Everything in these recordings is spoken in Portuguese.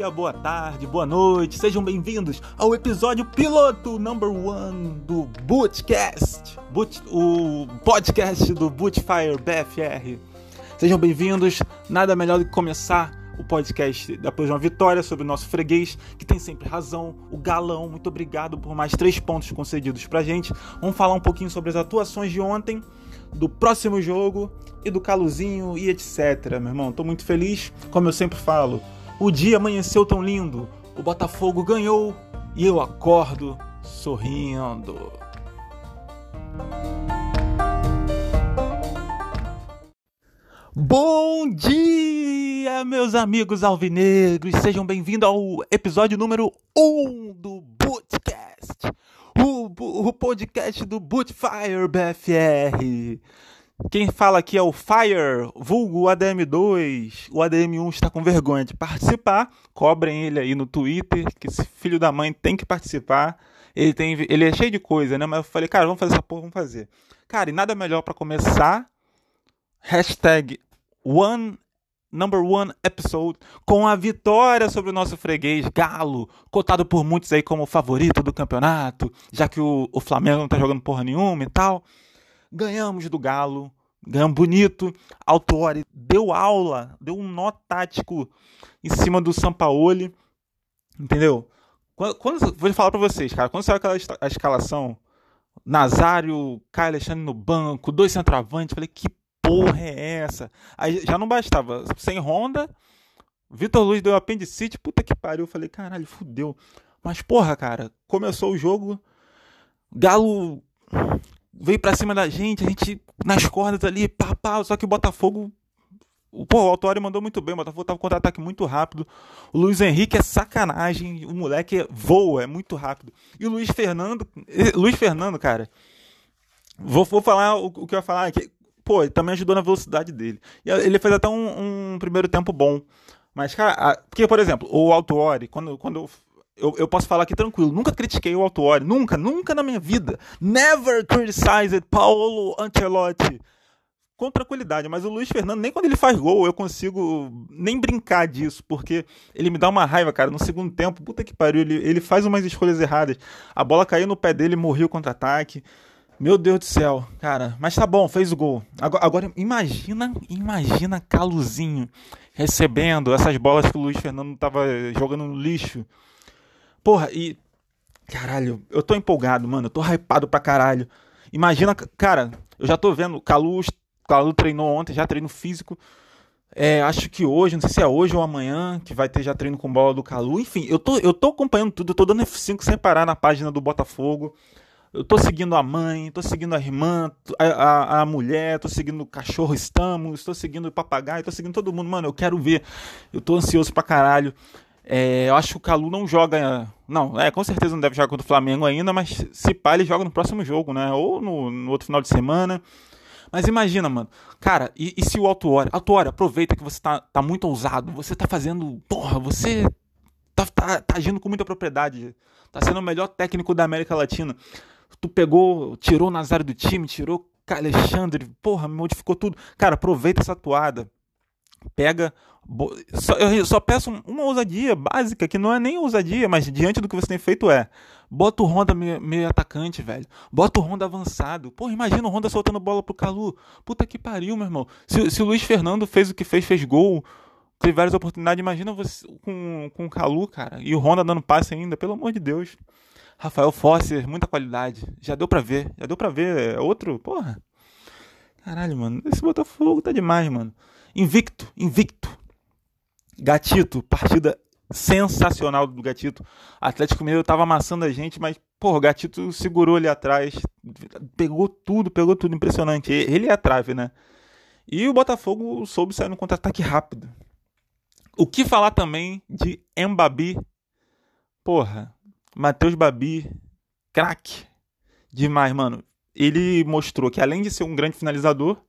dia, boa tarde, boa noite, sejam bem-vindos ao episódio piloto number one do Bootcast, Boot, o podcast do Bootfire BFR. Sejam bem-vindos, nada melhor do que começar o podcast depois de uma vitória sobre o nosso freguês, que tem sempre razão, o galão. Muito obrigado por mais três pontos concedidos pra gente. Vamos falar um pouquinho sobre as atuações de ontem, do próximo jogo e do Caluzinho e etc. Meu irmão, tô muito feliz, como eu sempre falo. O dia amanheceu tão lindo, o Botafogo ganhou e eu acordo sorrindo. Bom dia, meus amigos alvinegros! Sejam bem-vindos ao episódio número 1 um do Bootcast, o, o podcast do Bootfire BFR. Quem fala aqui é o Fire, vulgo ADM2. O ADM1 está com vergonha de participar. Cobrem ele aí no Twitter, que esse filho da mãe tem que participar. Ele, tem, ele é cheio de coisa, né? Mas eu falei, cara, vamos fazer essa porra, vamos fazer. Cara, e nada melhor para começar. Hashtag one, number one episode com a vitória sobre o nosso freguês Galo, cotado por muitos aí como favorito do campeonato, já que o, o Flamengo não tá jogando porra nenhuma e tal. Ganhamos do Galo, ganhamos bonito. Autori deu aula, deu um nó tático em cima do Sampaoli, entendeu? Quando, quando vou falar para vocês, cara, quando saiu aquela a escalação, Nazário, Caio Alexandre no banco, dois centroavantes, falei que porra é essa? Aí já não bastava, sem Honda, Vitor Luiz deu apendicite, puta que pariu, falei caralho, fudeu. Mas porra, cara, começou o jogo, Galo veio pra cima da gente, a gente nas cordas ali, pá, pá, só que o Botafogo. Pô, o Autório mandou muito bem, o Botafogo tava com contra-ataque muito rápido. O Luiz Henrique é sacanagem, o moleque voa, é muito rápido. E o Luiz Fernando, eh, Luiz Fernando, cara, vou, vou falar o, o que eu ia falar aqui. Pô, ele também ajudou na velocidade dele. E ele fez até um, um primeiro tempo bom. Mas, cara, porque, por exemplo, o Autuori, quando, quando eu, eu posso falar aqui tranquilo, nunca critiquei o Autuori, nunca, nunca na minha vida. Never criticized Paulo Ancelotti. Com tranquilidade, mas o Luiz Fernando, nem quando ele faz gol, eu consigo nem brincar disso, porque ele me dá uma raiva, cara. No segundo tempo, puta que pariu, ele, ele faz umas escolhas erradas. A bola caiu no pé dele, morreu contra-ataque. Meu Deus do céu, cara. Mas tá bom, fez o gol. Agora, agora, imagina, imagina Caluzinho recebendo essas bolas que o Luiz Fernando tava jogando no lixo. Porra, e. Caralho, eu tô empolgado, mano. Eu tô hypado pra caralho. Imagina, cara, eu já tô vendo. Calu, Calu treinou ontem, já treino físico. É, acho que hoje, não sei se é hoje ou amanhã, que vai ter já treino com bola do Calu. Enfim, eu tô, eu tô acompanhando tudo, eu tô dando F5 sem parar na página do Botafogo. Eu tô seguindo a mãe, tô seguindo a irmã, a, a, a mulher, tô seguindo o cachorro Estamos, tô seguindo o papagaio, tô seguindo todo mundo. Mano, eu quero ver. Eu tô ansioso pra caralho. É, eu acho que o Calu não joga. Não, é, com certeza não deve jogar contra o Flamengo ainda, mas se pá, ele joga no próximo jogo, né? Ou no, no outro final de semana. Mas imagina, mano. Cara, e, e se o Autuori. Autuori, aproveita que você tá, tá muito ousado. Você tá fazendo. Porra, você tá, tá, tá agindo com muita propriedade. Tá sendo o melhor técnico da América Latina. Tu pegou, tirou o Nazário do time, tirou Alexandre, porra, modificou tudo. Cara, aproveita essa toada. Pega só, eu só peço uma ousadia básica, que não é nem ousadia, mas diante do que você tem feito é. Bota o Honda meio, meio atacante, velho. Bota o Honda avançado. Pô, imagina o Honda soltando bola pro Calu. Puta que pariu, meu irmão. Se, se o Luiz Fernando fez o que fez, fez gol, teve várias oportunidades, imagina você com, com o Calu, cara. E o Honda dando passe ainda, pelo amor de Deus. Rafael Fosser, muita qualidade. Já deu pra ver. Já deu pra ver. É outro, porra. Caralho, mano. Esse Botafogo tá demais, mano. Invicto, invicto. Gatito, partida sensacional do Gatito. Atlético Mineiro tava amassando a gente, mas, pô, o Gatito segurou ali atrás, pegou tudo, pegou tudo, impressionante. Ele é a trave, né? E o Botafogo soube sair no contra-ataque rápido. O que falar também de Embabi? Porra, Matheus Babi, craque. Demais, mano. Ele mostrou que além de ser um grande finalizador,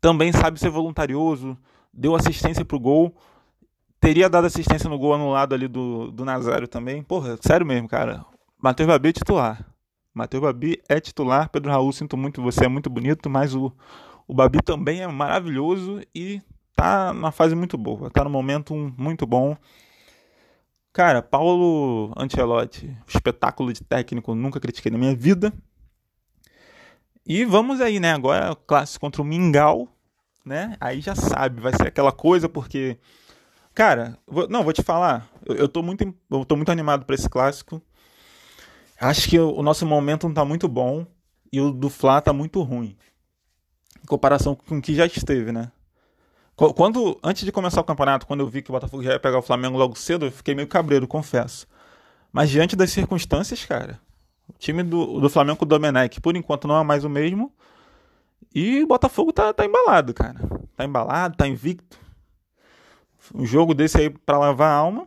também sabe ser voluntarioso, deu assistência pro gol teria dado assistência no gol anulado ali do, do Nazário também. Porra, sério mesmo, cara. Matheus Babi é titular. Matheus Babi é titular. Pedro Raul, sinto muito, você é muito bonito, mas o, o Babi também é maravilhoso e tá na fase muito boa. Tá no momento muito bom. Cara, Paulo Ancelotti, espetáculo de técnico, nunca critiquei na minha vida. E vamos aí, né? Agora clássico contra o Mingau, né? Aí já sabe, vai ser aquela coisa porque cara, vou, não, vou te falar, eu, eu tô muito eu tô muito animado para esse clássico. Acho que o, o nosso momento não tá muito bom e o do Fla tá muito ruim. Em comparação com o que já esteve, né? Quando, antes de começar o campeonato, quando eu vi que o Botafogo já ia pegar o Flamengo logo cedo, eu fiquei meio cabreiro, confesso. Mas diante das circunstâncias, cara, o time do, do Flamengo do Domenech, por enquanto, não é mais o mesmo. E o Botafogo tá, tá embalado, cara. Tá embalado, tá invicto. Um jogo desse aí pra lavar a alma.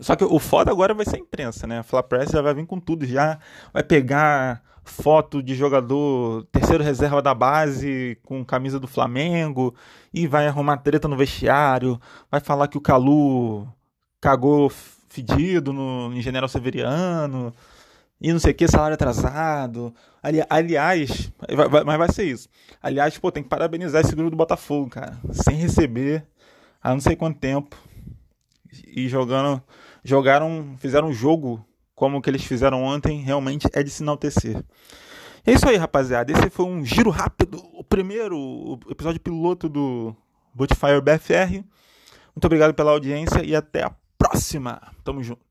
Só que o foda agora vai ser a imprensa, né? A Fla Press já vai vir com tudo já. Vai pegar foto de jogador terceiro reserva da base com camisa do Flamengo e vai arrumar treta no vestiário, vai falar que o Calu cagou fedido no, em General Severiano e não sei o que, salário atrasado. Ali, aliás, vai, vai, mas vai ser isso. Aliás, pô, tem que parabenizar esse grupo do Botafogo, cara. Sem receber há não sei quanto tempo. E jogando. Jogaram. Fizeram um jogo como o que eles fizeram ontem realmente é de se enaltecer. É isso aí, rapaziada. Esse foi um giro rápido, o primeiro episódio piloto do Bootfire BFR. Muito obrigado pela audiência e até a próxima. Tamo junto.